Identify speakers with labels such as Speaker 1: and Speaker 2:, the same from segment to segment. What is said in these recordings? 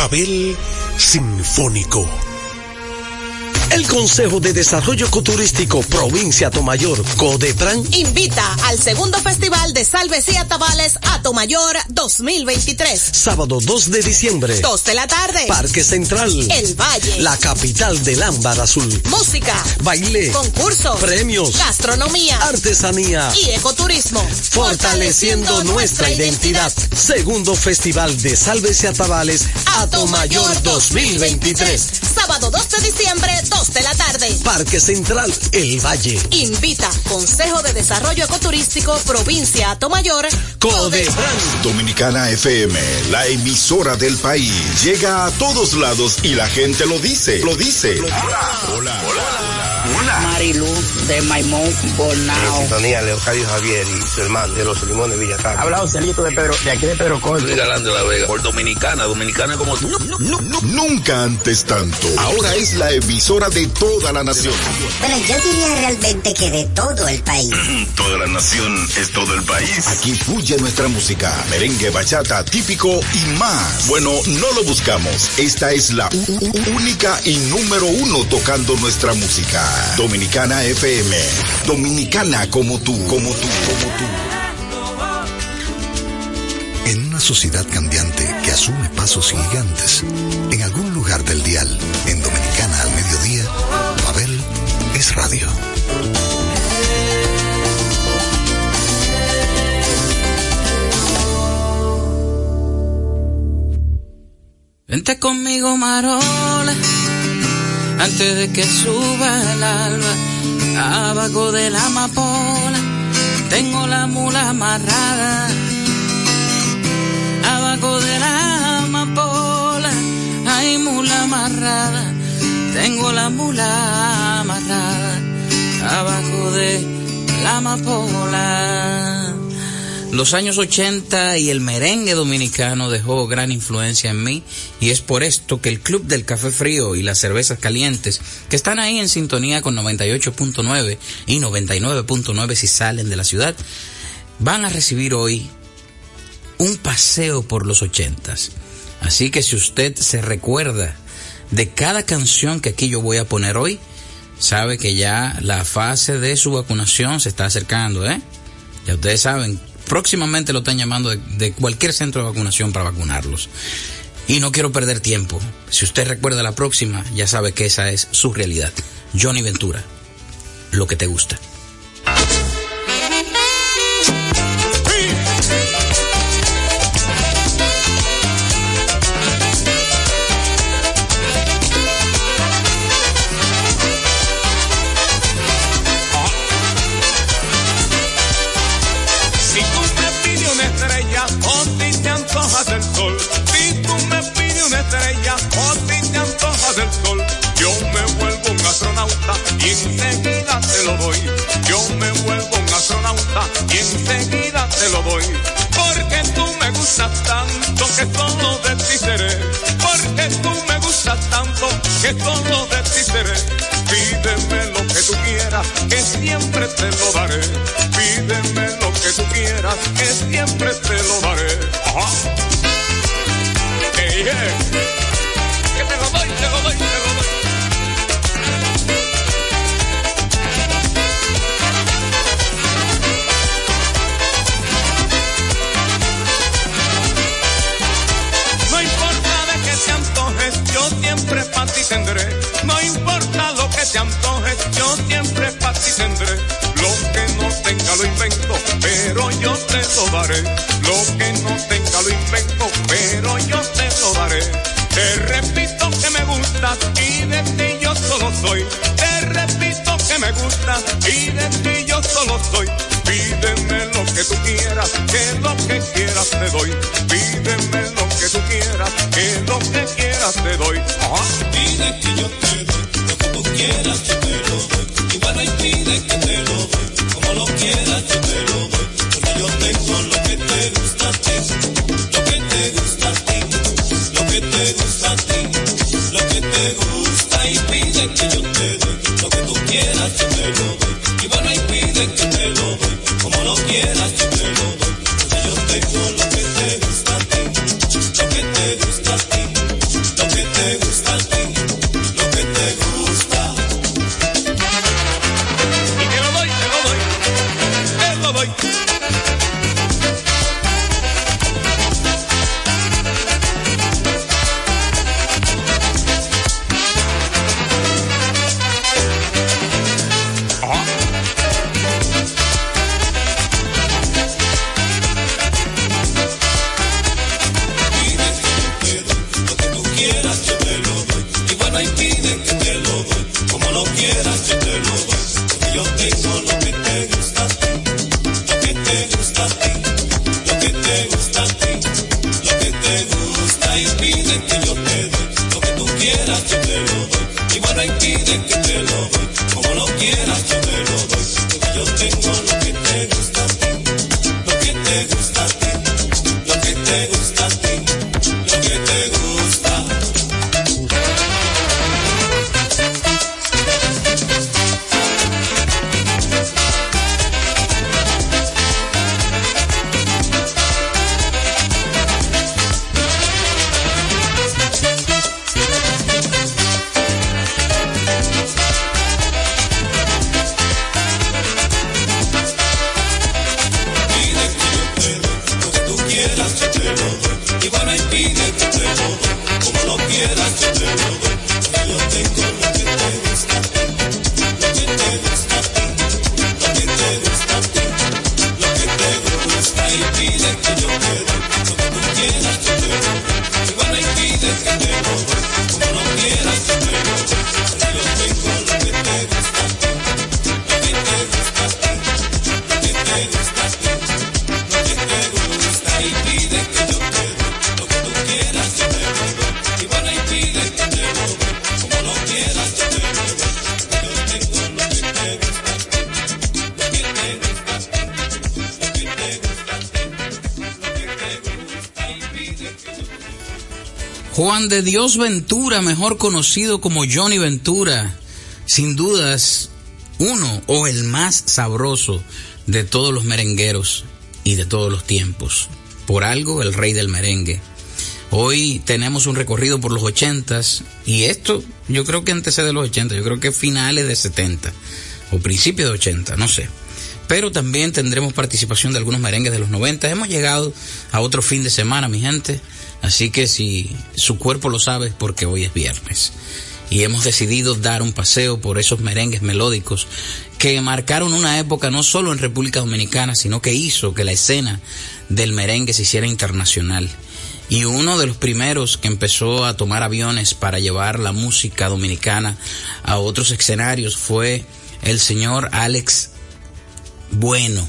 Speaker 1: Pavel Sinfónico.
Speaker 2: El Consejo de Desarrollo Ecoturístico Provincia Tomayor, Codetran,
Speaker 3: invita al segundo Festival de Salves y Atabales Atomayor 2023.
Speaker 2: Sábado 2 de diciembre.
Speaker 3: 2 de la tarde.
Speaker 2: Parque Central.
Speaker 3: El Valle.
Speaker 2: La capital del ámbar azul.
Speaker 3: Música.
Speaker 2: Baile.
Speaker 3: Concursos.
Speaker 2: Premios.
Speaker 3: Gastronomía.
Speaker 2: Artesanía.
Speaker 3: Y ecoturismo.
Speaker 2: Fortaleciendo, nuestra identidad. Segundo Festival de Salves y Atabales Atomayor 2023.
Speaker 3: Sábado 2 de diciembre, 2 de la tarde.
Speaker 2: Parque Central, El Valle.
Speaker 3: Invita Consejo de Desarrollo Ecoturístico Provincia Tomayor.
Speaker 2: Codebran.
Speaker 4: Dominicana FM, la emisora del país. Llega a todos lados y la gente lo dice. Lo dice.
Speaker 5: Hola. Hola. Hola. Marilu de Maimón Bonao.
Speaker 6: En sintonía, Leocadio Javier y su hermano de los Limones Villatán.
Speaker 7: Habla Joselito de Pedro, de aquí de Pedro Corto.
Speaker 8: Luis Galán de la Vega. Por Dominicana, Dominicana como tú.
Speaker 4: No, no, no, nunca antes tanto. Ahora es la emisora de toda la nación.
Speaker 9: Bueno, yo diría realmente que de todo el país.
Speaker 4: toda la nación es todo el país. Aquí fluye nuestra música, merengue, bachata, típico y más. Bueno, no lo buscamos. Esta es la única y número uno tocando nuestra música. Dominicana FM. Dominicana como tú, como tú, como tú.
Speaker 10: En una sociedad cambiante que asume pasos gigantes, en algún lugar del dial, en Dominicana al mediodía, Babel es radio.
Speaker 11: Vente conmigo, Marola, antes de que suba el alba, abajo de la amapola, tengo la mula amarrada, abajo de la amapola, hay mula amarrada, tengo la mula amarrada, abajo de la amapola. Los años 80 y el merengue dominicano dejó gran influencia en mí y es por esto que el Club del Café Frío y las cervezas calientes, que están ahí en sintonía con 98.9 y 99.9 si salen de la ciudad, van a recibir hoy un paseo por los 80. Así que si usted se recuerda de cada canción que aquí yo voy a poner hoy, sabe que ya la fase de su vacunación se está acercando, ¿eh? Ya ustedes saben, próximamente lo están llamando de, cualquier centro de vacunación para vacunarlos. Y no quiero perder tiempo. Si usted recuerda la próxima, ya sabe que esa es su realidad. Johnny Ventura, lo que te gusta.
Speaker 12: Enseguida te lo doy. Yo me vuelvo un astronauta y enseguida te lo doy. Porque tú me gustas tanto que solo de ti seré. Porque tú me gustas tanto que solo de ti seré. Pídeme lo que tú quieras, que siempre te lo daré. Pídeme lo que tú quieras, que siempre te lo daré. Ajá. Hey, yeah. Siempre para ti tendré. No importa lo que te antojes, yo siempre para ti tendré. Lo que no tenga lo invento, pero yo te lo daré. Lo que no tenga lo invento, pero yo te lo daré. Te repito que me gustas y de ti yo solo soy. Te repito que me gustas y de ti yo solo soy. Pídeme lo que tú quieras, que lo que quieras te doy. Pídeme lo que tú quieras, que lo que quieras te doy.
Speaker 13: Pide que yo te doy lo que tú quieras, yo te lo doy. Igual no impide que te lo doy. Como lo quieras, yo te lo doy. Porque yo tengo lo que te gusta a ti. Lo que te gusta a ti. Lo que te gusta
Speaker 11: De Ventura, mejor conocido como Johnny Ventura, sin dudas uno o el más sabroso de todos los merengueros y de todos los tiempos. Por algo, el rey del merengue. Hoy tenemos un recorrido por los ochentas y esto yo creo que antecede los 80, yo creo que finales de 70 o principios de 80, no sé. Pero también tendremos participación de algunos merengues de los 90. Hemos llegado a otro fin de semana, mi gente. Así que si su cuerpo lo sabe es porque hoy es viernes. Y hemos decidido dar un paseo por esos merengues melódicos que marcaron una época no solo en República Dominicana, sino que hizo que la escena del merengue se hiciera internacional. Y uno de los primeros que empezó a tomar aviones para llevar la música dominicana a otros escenarios fue el señor Alex Bueno,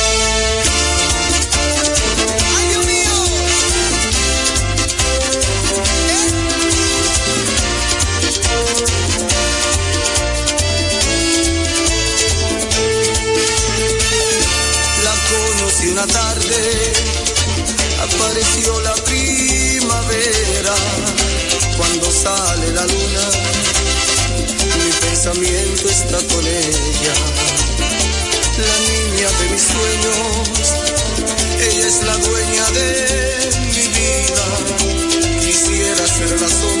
Speaker 13: Apareció la primavera, cuando sale la luna, mi pensamiento está con ella, la niña de mis sueños, ella es la dueña de mi vida, quisiera ser la sombra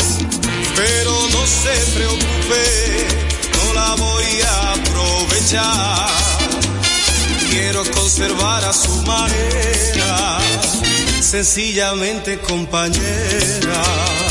Speaker 14: pero no se preocupe, no la voy a aprovechar. Quiero conservar a su manera, sencillamente compañera.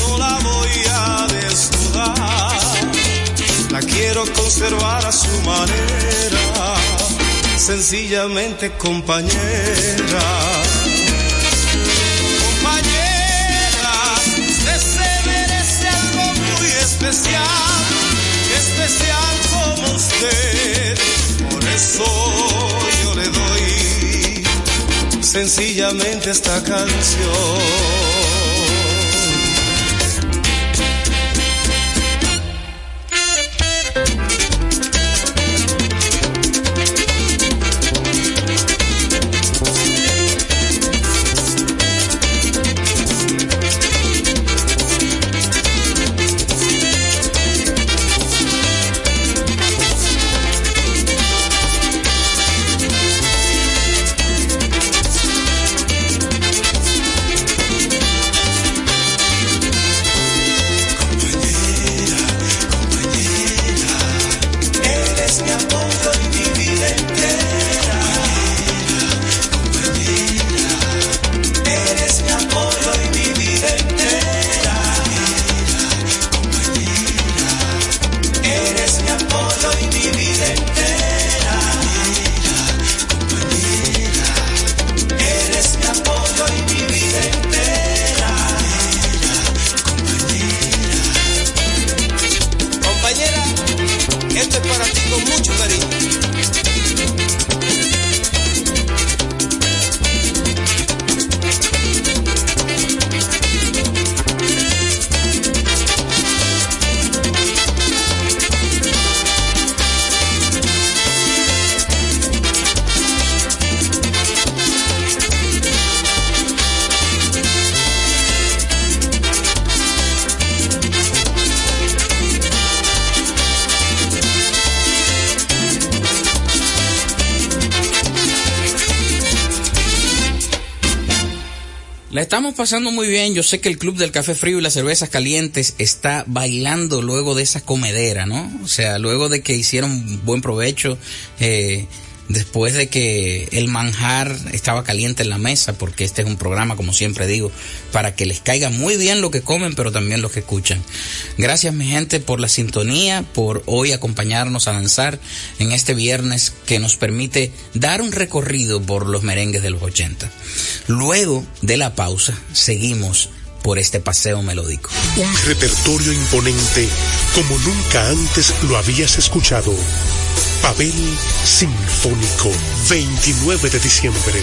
Speaker 14: no la voy a desnudar. La quiero conservar a su manera, sencillamente compañera. Compañera, especial, como usted. Por eso yo le doy sencillamente esta canción.
Speaker 11: Pasando muy bien. Yo sé que el Club del Café Frío y las Cervezas Calientes está bailando luego de esa comedera, ¿no? O sea, luego de que hicieron buen provecho, eh, después de que el manjar estaba caliente en la mesa, porque este es un programa, como siempre digo, para que les caiga muy bien lo que comen, pero también lo que escuchan. Gracias, mi gente, por la sintonía, por hoy acompañarnos a danzar en este viernes que nos permite dar un recorrido por los merengues de los 80. Luego de la pausa, seguimos por este paseo melódico.
Speaker 1: Un repertorio imponente como nunca antes lo habías escuchado. Pavel Sinfónico, 29 de diciembre,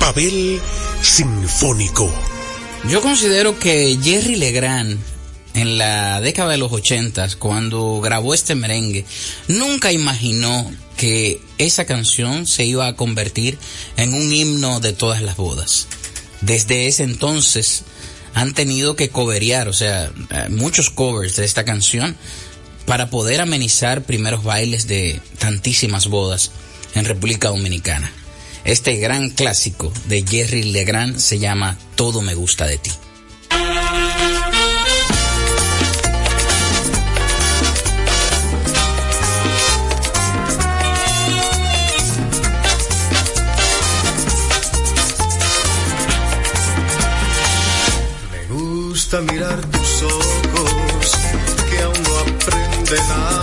Speaker 1: Pavel Sinfónico.
Speaker 11: Yo considero que Jerry Legrand en la década de los ochentas, cuando grabó este merengue, nunca imaginó que esa canción se iba a convertir en un himno de todas las bodas. Desde ese entonces han tenido que coverear, o sea, muchos covers de esta canción para poder amenizar primeros bailes de tantísimas bodas en República Dominicana. Este gran clásico de Jerry Legrand se llama Todo me gusta de ti.
Speaker 15: gusta mirar tus ojos que aún no aprenden a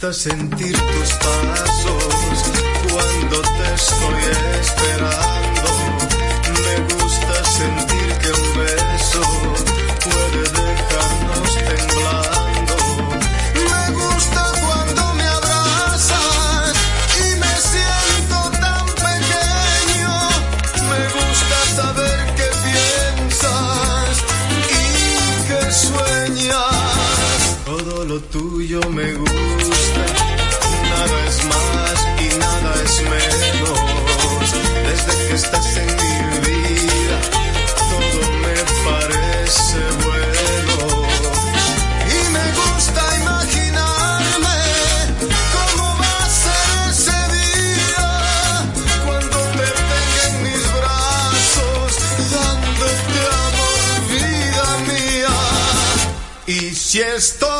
Speaker 15: gusta sentir tus pasos cuando te estoy esperando. Me gusta sentir que un beso puede Y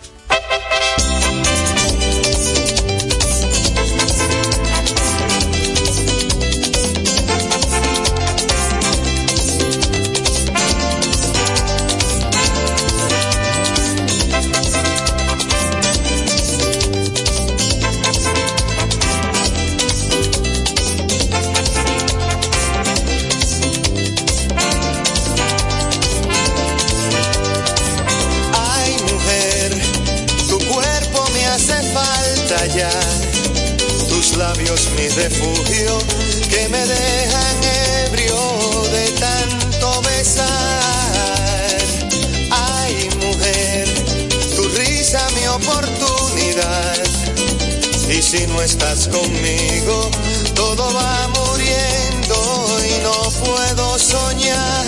Speaker 16: Estás conmigo, todo va muriendo y no puedo soñar.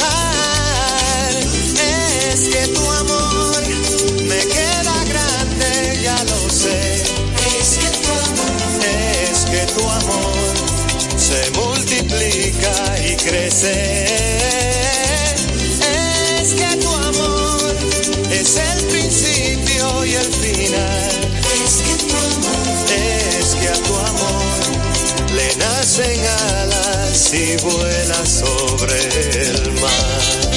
Speaker 16: Es que tu amor me queda grande, ya lo sé. Es que tu amor, es que tu amor se multiplica y crece. Vuela sobre el mar.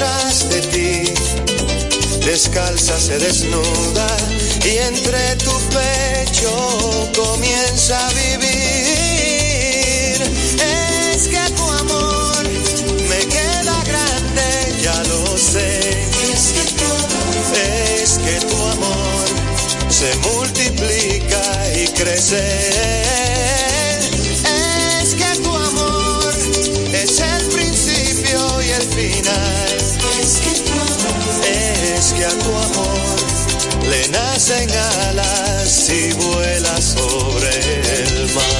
Speaker 16: Detrás de ti. Descalza se desnuda y entre tu pecho comienza a vivir. Es que tu amor me queda grande, ya lo sé. Es que tu amor, es que tu amor se multiplica y crece. Nacen alas y vuela sobre el mar.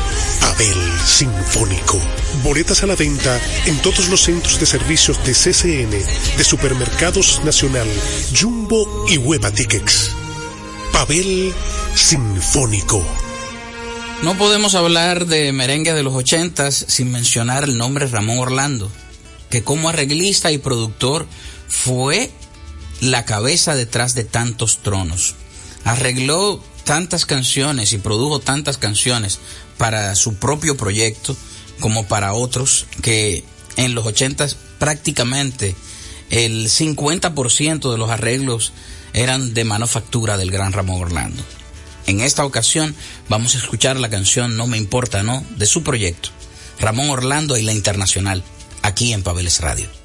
Speaker 1: Pavel Sinfónico. Boletas a la venta en todos los centros de servicios de CCN, de Supermercados Nacional, Jumbo y Hueva Tickets. Pavel Sinfónico.
Speaker 11: No podemos hablar de merengue de los ochentas sin mencionar el nombre Ramón Orlando, que como arreglista y productor fue la cabeza detrás de tantos tronos. Arregló tantas canciones y produjo tantas canciones para su propio proyecto como para otros que en los ochentas prácticamente el 50% de los arreglos eran de manufactura del gran Ramón Orlando. En esta ocasión vamos a escuchar la canción No me importa, ¿no? de su proyecto, Ramón Orlando y la Internacional, aquí en Pabeles Radio.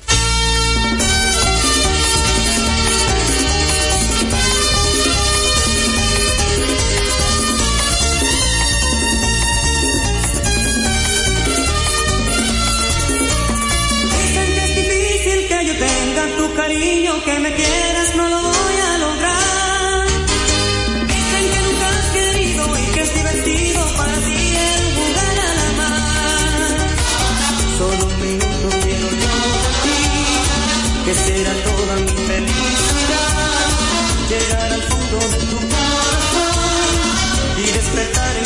Speaker 17: Será toda mi felicidad. Llegar al fondo de tu corazón y despertar en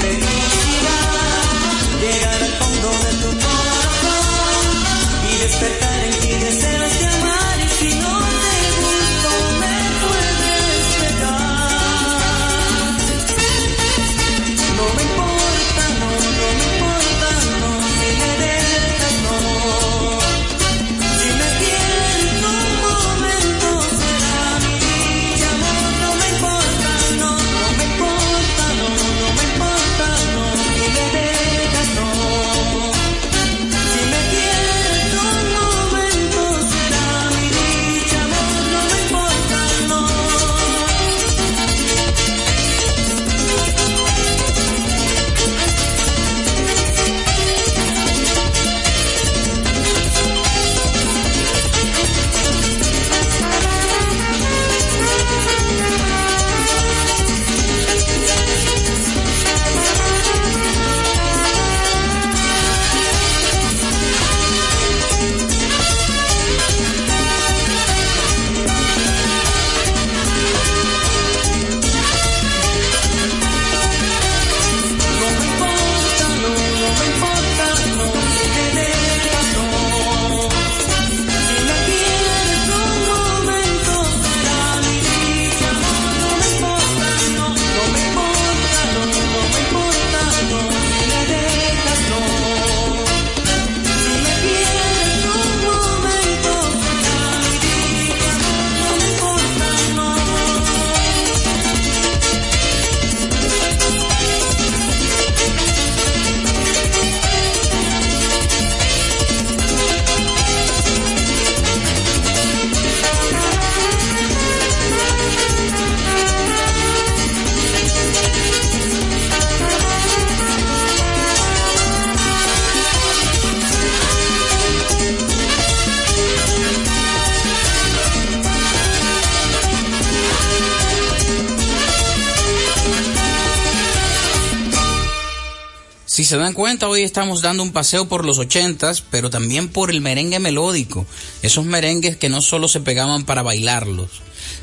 Speaker 13: se dan cuenta, hoy estamos dando un paseo por los ochentas, pero también por el merengue melódico. Esos merengues que no solo se pegaban para bailarlos,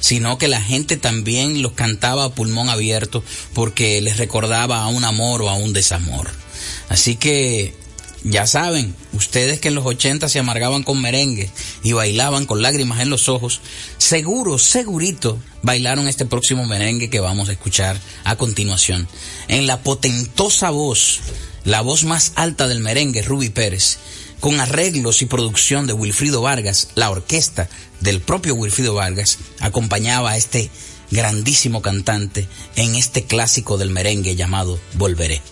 Speaker 13: sino que la gente también los cantaba a pulmón abierto porque les recordaba a un amor o a un desamor. Así que ya saben, ustedes que en los 80 se amargaban con merengue y bailaban con lágrimas en los ojos, seguro, segurito, bailaron este próximo merengue que vamos a escuchar a continuación. En la potentosa voz, la voz más alta del merengue, Ruby Pérez, con arreglos y producción de Wilfrido Vargas, la orquesta del propio Wilfrido Vargas, acompañaba a este grandísimo cantante en este clásico del merengue llamado Volveré.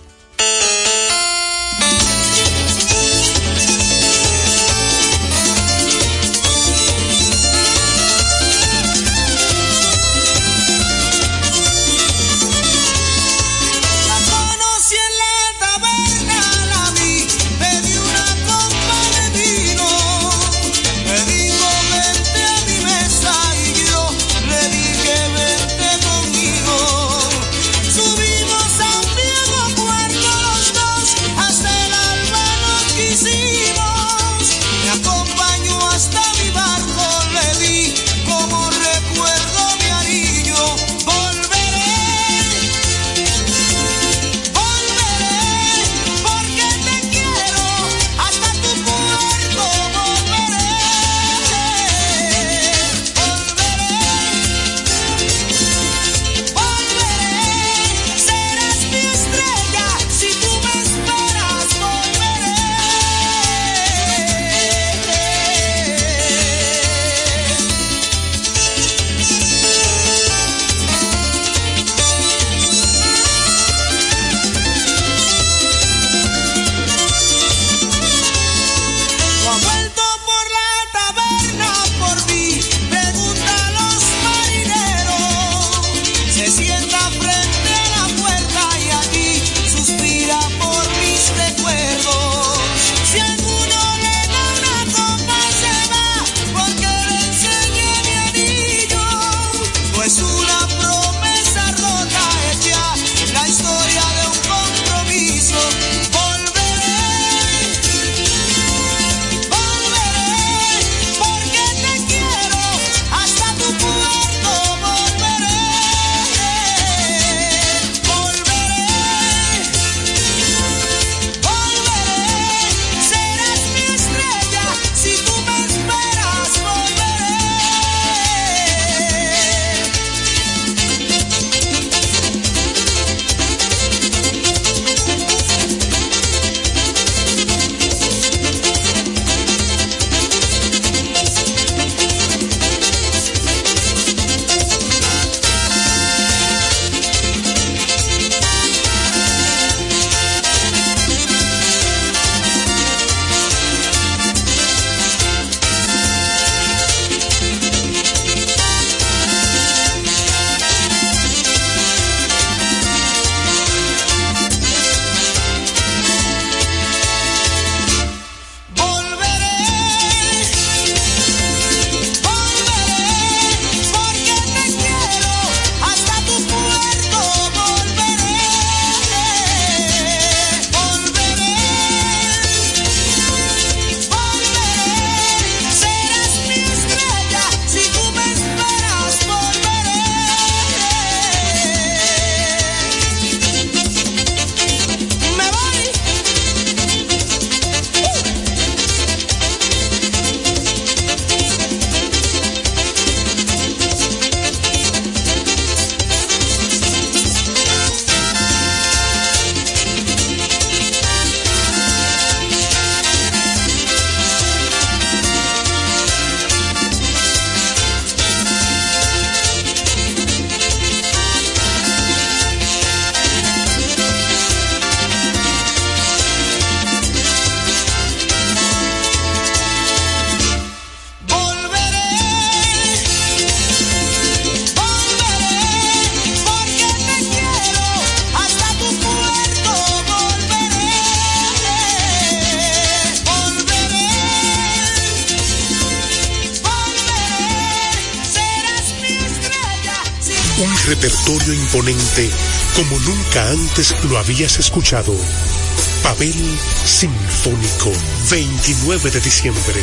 Speaker 1: Repertorio imponente como nunca antes lo habías escuchado. Pavel Sinfónico, 29 de diciembre,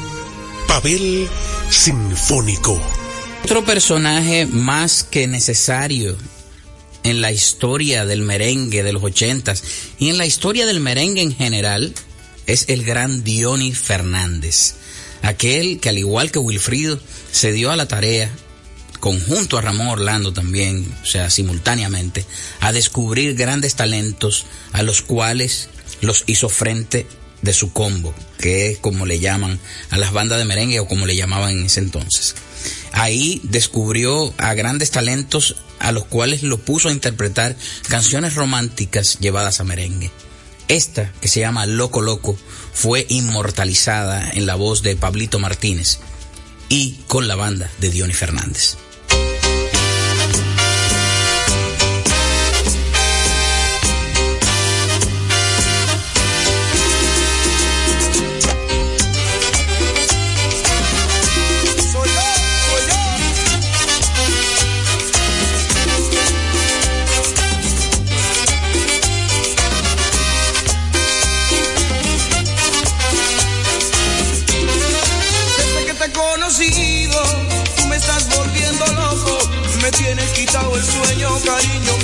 Speaker 1: Pavel Sinfónico.
Speaker 11: Otro personaje más que necesario en la historia del merengue de los ochentas y en la historia del merengue en general es el gran Diony Fernández. Aquel que al igual que Wilfrido se dio a la tarea conjunto a Ramón Orlando también, o sea, simultáneamente, a descubrir grandes talentos a los cuales los hizo frente de su combo, que es como le llaman a las bandas de merengue o como le llamaban en ese entonces. Ahí descubrió a grandes talentos a los cuales lo puso a interpretar canciones románticas llevadas a merengue. Esta, que se llama Loco Loco, fue inmortalizada en la voz de Pablito Martínez y con la banda de Diony Fernández.
Speaker 18: Quitado el sueño, cariño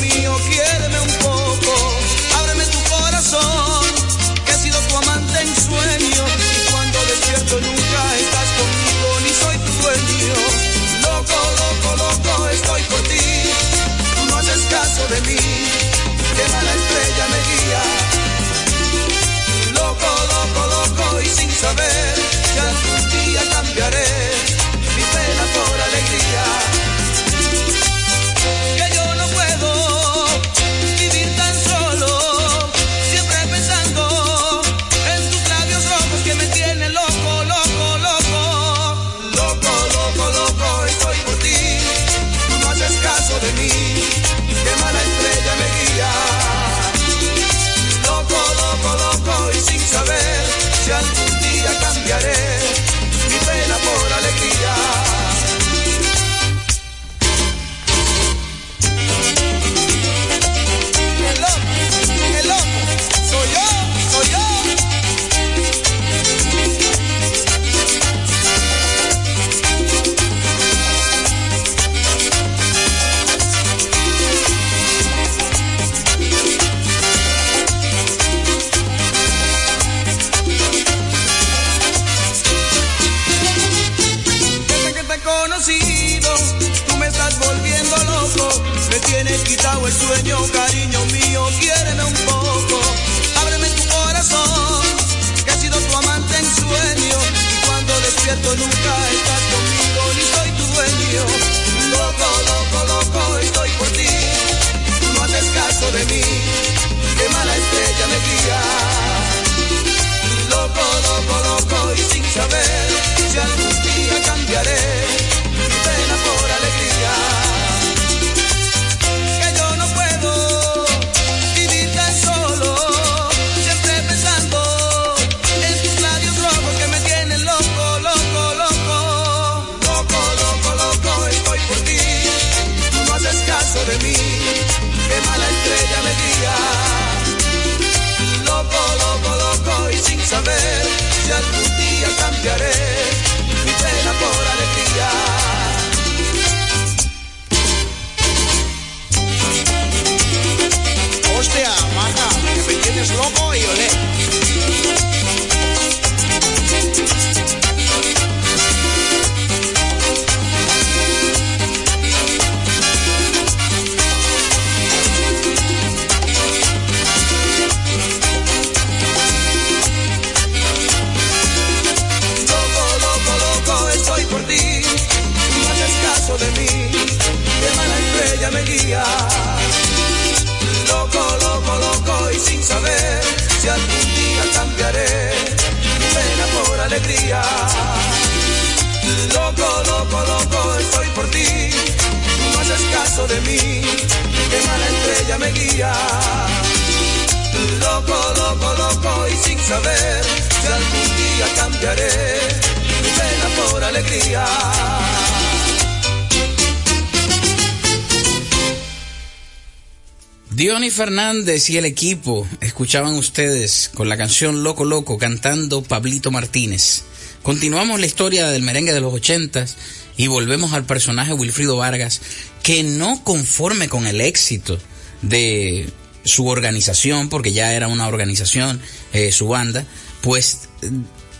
Speaker 11: Diony Fernández y el equipo escuchaban ustedes con la canción Loco Loco cantando Pablito Martínez. Continuamos la historia del merengue de los ochentas y volvemos al personaje Wilfrido Vargas que no conforme con el éxito de su organización, porque ya era una organización, eh, su banda, pues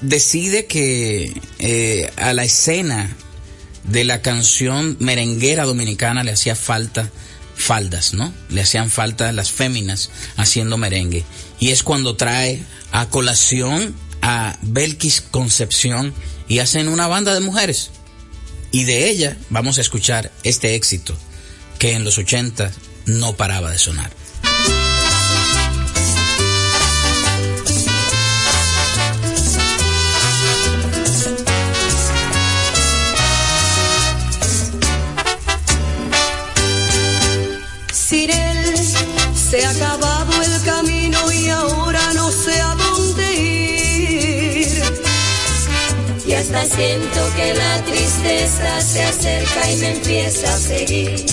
Speaker 11: decide que eh, a la escena de la canción merenguera dominicana le hacía falta faldas, ¿no? Le hacían falta las féminas haciendo merengue. Y es cuando trae a colación a Belkis Concepción y hacen una banda de mujeres. Y de ella vamos a escuchar este éxito que en los 80 no paraba de sonar.
Speaker 19: Siento que la tristeza se acerca y me empieza a seguir.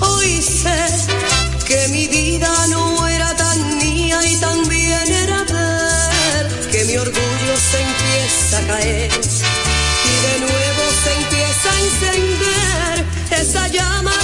Speaker 17: Hoy sé que mi vida no era tan mía y también era ver que mi orgullo se empieza a caer y de nuevo se empieza a encender esa llama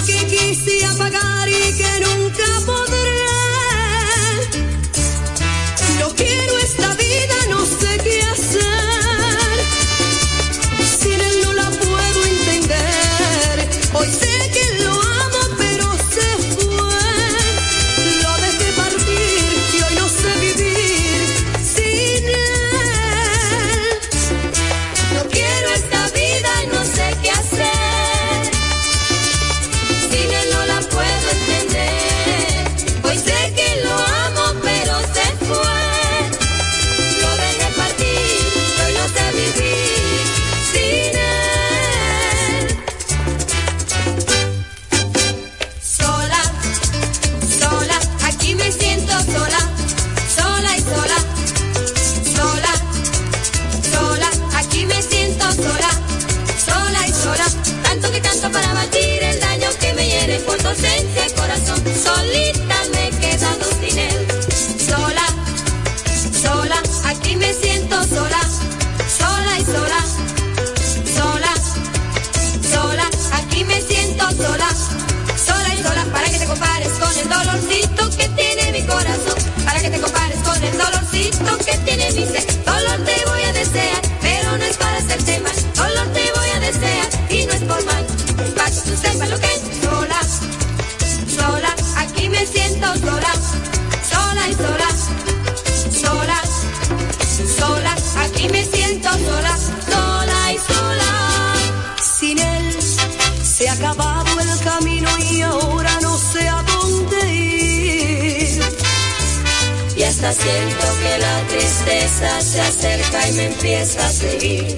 Speaker 19: Siento que la tristeza se acerca y me empieza a seguir.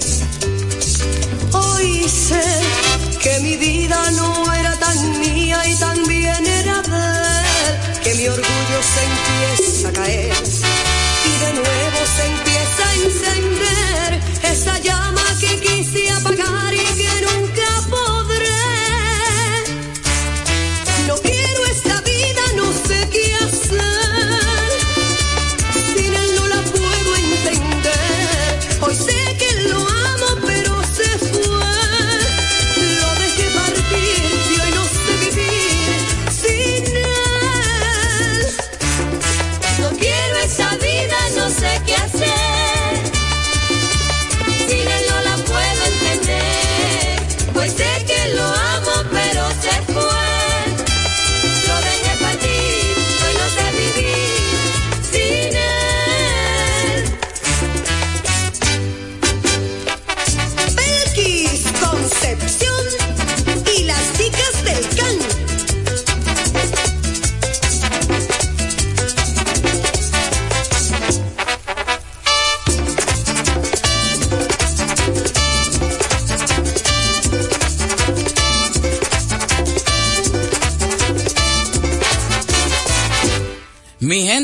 Speaker 17: Hoy sé que mi vida no era tan mía y también era ver que mi orgullo se empieza a caer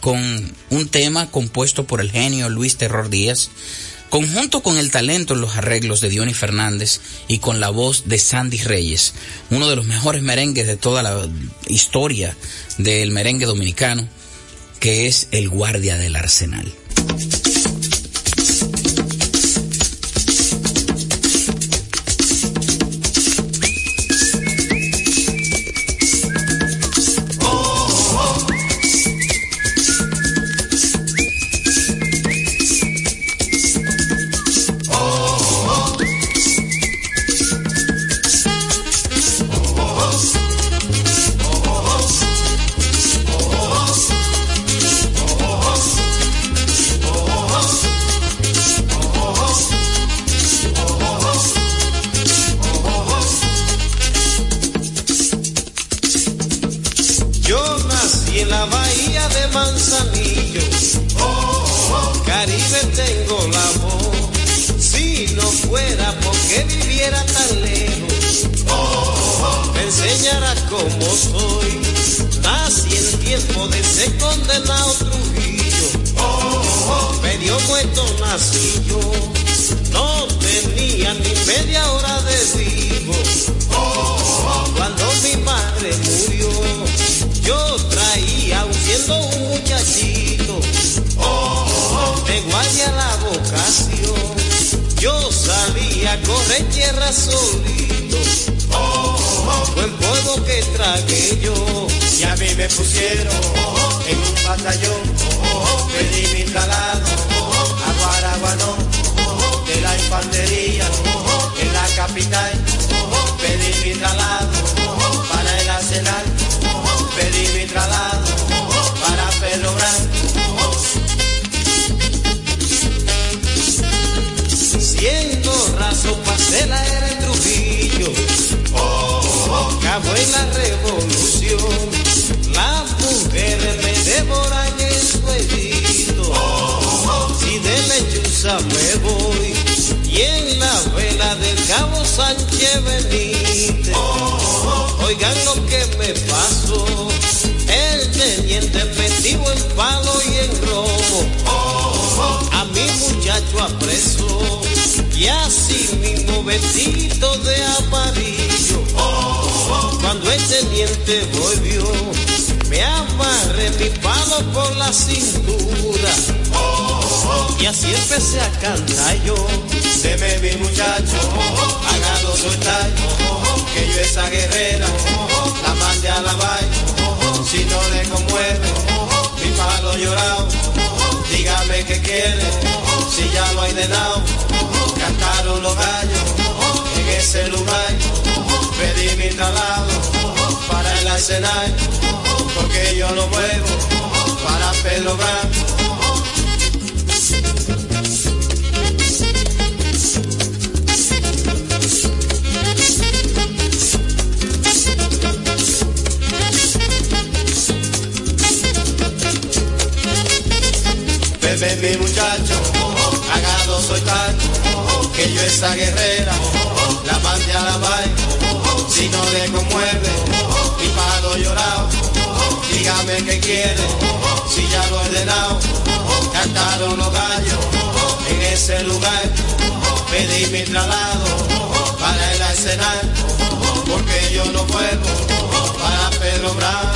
Speaker 11: con un tema compuesto por el genio Luis Terror Díaz, conjunto con el talento en los arreglos de Diony Fernández y con la voz de Sandy Reyes, uno de los mejores merengues de toda la historia del merengue dominicano, que es El Guardia del Arsenal.
Speaker 20: Correr tierra solito. Buen polvo que tragué yo. Y a mí me pusieron en un batallón. Pedí mi traslado a Guaraguanó de la infantería en la capital. Pedí mi traslado la revolución. Las mujeres me devoran en su edito. Si de lechuza me voy. Y en la vela del cabo Sánchez. Oigan lo que me pasó. El teniente metido en palo y en robo. A mi muchacho apresó. Y así mismo vestido de amarillo. Cuando el teniente volvió, me amarré mi palo por la cintura. Y así empecé a cantar yo. Deme mi muchacho, hágalo soltar. Que yo esa guerrera la mande a la vaina. Si no le conmueve, mi palo llorado. Dígame qué quiere, si ya lo hay de lado. Cantaron los gallos en ese lugar. Pedí mi traslado para el arsenal. Porque yo no muevo para Branco. Bebe mi muchacho, hagado soy tan, que yo esa guerrera la mande a la vaina, si no le conmueve, mi palo llorado, dígame qué quiere, si ya lo he ordenado, cantaron los gallos. En ese lugar, pedí mi traslado para el arsenal, porque yo no puedo para Pedro Bravo.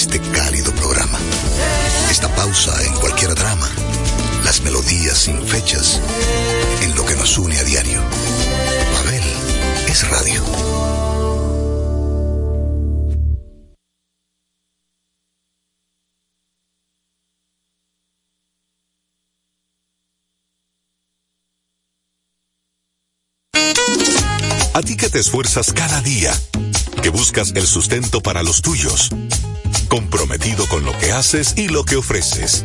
Speaker 10: Este cálido programa. Esta pausa en cualquier drama las melodías sin fechas, en lo que nos une a diario. Babel es radio.
Speaker 21: A ti que te esfuerzas cada día, que buscas el sustento para los tuyos, comprometido con lo que haces y lo que ofreces.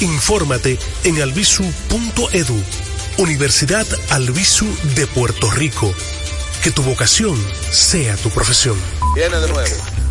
Speaker 1: Infórmate en albisu.edu, Universidad Albisu de Puerto Rico. Que tu vocación sea tu profesión.
Speaker 22: Viene de nuevo.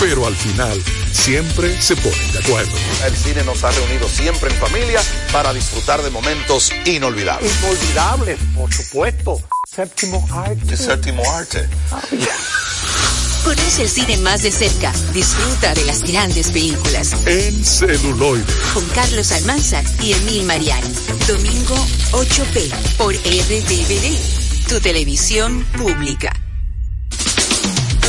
Speaker 23: Pero al final, siempre se ponen de acuerdo.
Speaker 22: El cine nos ha reunido siempre en familia para disfrutar de momentos inolvidables.
Speaker 24: Inolvidables, por supuesto. Séptimo arte.
Speaker 22: El séptimo arte.
Speaker 25: Conoce el cine más de cerca. Disfruta de las grandes películas.
Speaker 23: En celuloide.
Speaker 25: Con Carlos Almanzar y Emil Mariani. Domingo 8P por RTVD. Tu televisión pública.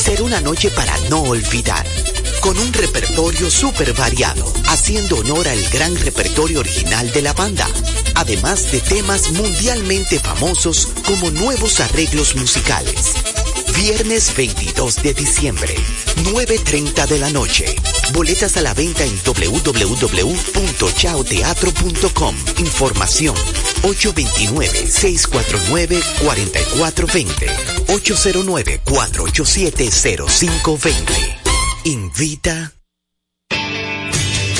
Speaker 2: Será una noche para no olvidar, con un repertorio súper variado, haciendo honor al gran repertorio original de la banda, además de temas mundialmente famosos como nuevos arreglos musicales. Viernes 22 de diciembre, 9.30 de la noche. Boletas a la venta en www.chaoteatro.com. Información 829-649-4420. 809-487-0520. Invita.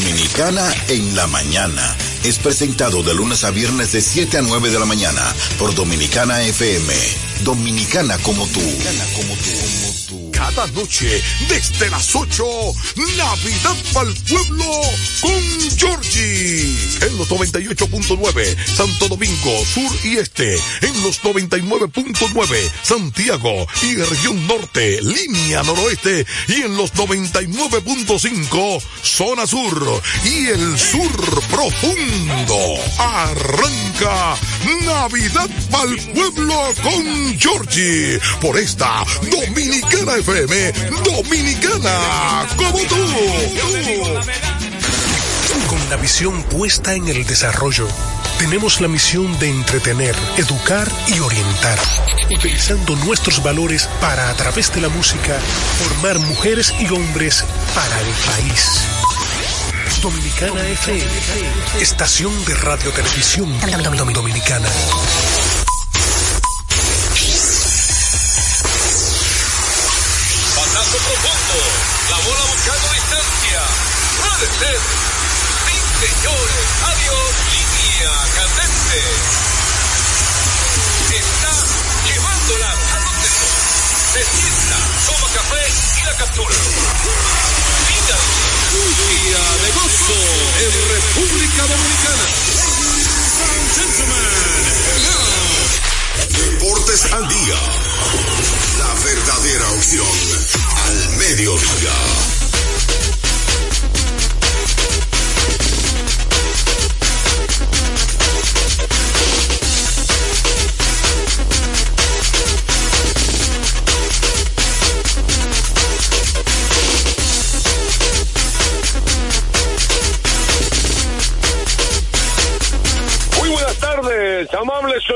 Speaker 4: Dominicana en la mañana. Es presentado de lunes a viernes de 7 a 9 de la mañana por Dominicana FM. Dominicana como tú. como tú.
Speaker 23: Cada noche, desde las 8, Navidad para el pueblo con Georgie. En los 98.9, Santo Domingo, Sur y Este. En los 99.9, Santiago y región norte, línea noroeste. Y en los 99.5, zona sur y el sur profundo. Arranca Navidad para el pueblo con Georgie. Por esta Dominicana FM, Dominicana como tú.
Speaker 1: Con la visión puesta en el desarrollo, tenemos la misión de entretener, educar y orientar, utilizando nuestros valores para, a través de la música, formar mujeres y hombres para el país. Dominicana FM, estación de radio televisión dominicana.
Speaker 26: Ser. Sí, señores. Adiós. Línea candente. Está llevándola a donde no. Toma café y la captura. Mira. Un día de gozo en República Dominicana.
Speaker 27: Deportes al día. La verdadera opción al mediodía.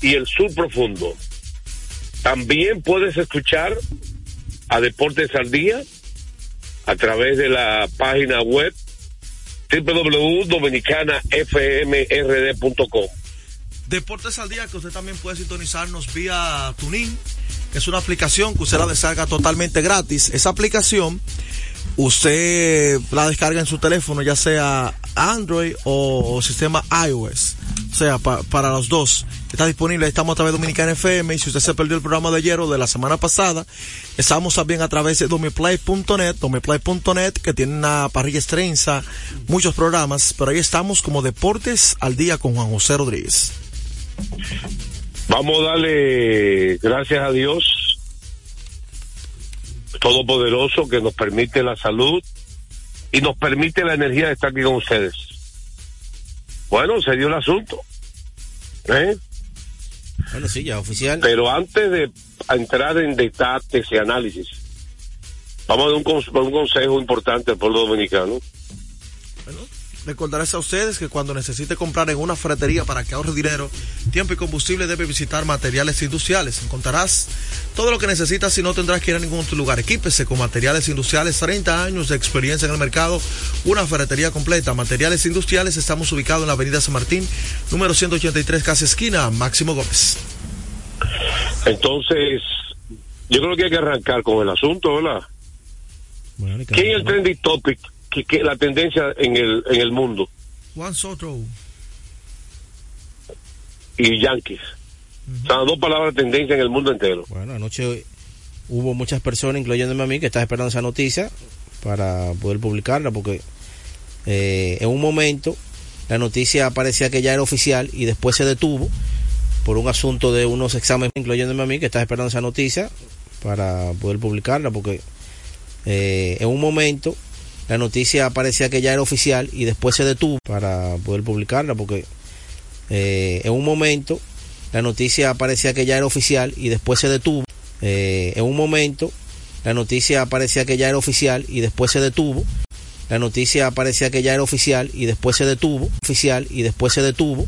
Speaker 28: y el sur profundo. También puedes escuchar a Deportes al Día a través de la página web www.dominicanafmrd.com.
Speaker 15: Deportes al día que usted también puede sintonizarnos vía Tunin, que es una aplicación que usted la descarga totalmente gratis. Esa aplicación usted la descarga en su teléfono, ya sea Android o, sistema iOS. O sea, pa- para los dos. Está disponible, estamos a través de Dominicana FM y si usted se perdió el programa de ayer o de la semana pasada, estamos también a través de domiplay.net, domiplay.net que tiene una parrilla extensa, muchos programas, pero ahí estamos como Deportes al Día con Juan José Rodríguez.
Speaker 28: Vamos a darle gracias a Dios Todopoderoso que nos permite la salud y nos permite la energía de estar aquí con ustedes. Bueno, se dio el asunto. ¿Eh?
Speaker 29: Bueno, sí, ya oficial.
Speaker 28: Pero antes de entrar en detalles y análisis, vamos a dar un, cons- un consejo importante al pueblo dominicano.
Speaker 15: Recordarles a ustedes que cuando necesite comprar en una ferretería para que ahorre dinero, tiempo y combustible debe visitar materiales industriales. Encontrarás todo lo que necesitas y no tendrás que ir a ningún otro lugar. Equípese con materiales industriales, 30 años de experiencia en el mercado, una ferretería completa. Materiales industriales, estamos ubicados en la avenida San Martín, número 183, casa esquina, Máximo Gómez.
Speaker 28: Entonces, yo creo que hay que arrancar con el asunto, ¿verdad? ¿Quién es el trending topic? Que, que la tendencia en el, en el mundo
Speaker 15: Juan Soto.
Speaker 28: y Yankees. Son dos palabras de tendencia en el mundo entero.
Speaker 29: Bueno, anoche hubo muchas personas, incluyéndome a mí, que estaba esperando esa noticia para poder publicarla, porque eh, en un momento la noticia parecía que ya era oficial y después se detuvo por un asunto de unos exámenes, incluyéndome a mí, que estaba esperando esa noticia para poder publicarla, porque eh, en un momento la noticia parecía que ya era oficial y después se detuvo para poder publicarla, porque eh, en un momento la noticia parecía que ya era oficial y después se detuvo. Eh, en un momento la noticia parecía que ya era oficial y después se detuvo. La noticia parecía que ya era oficial y después se detuvo. Oficial y después se detuvo.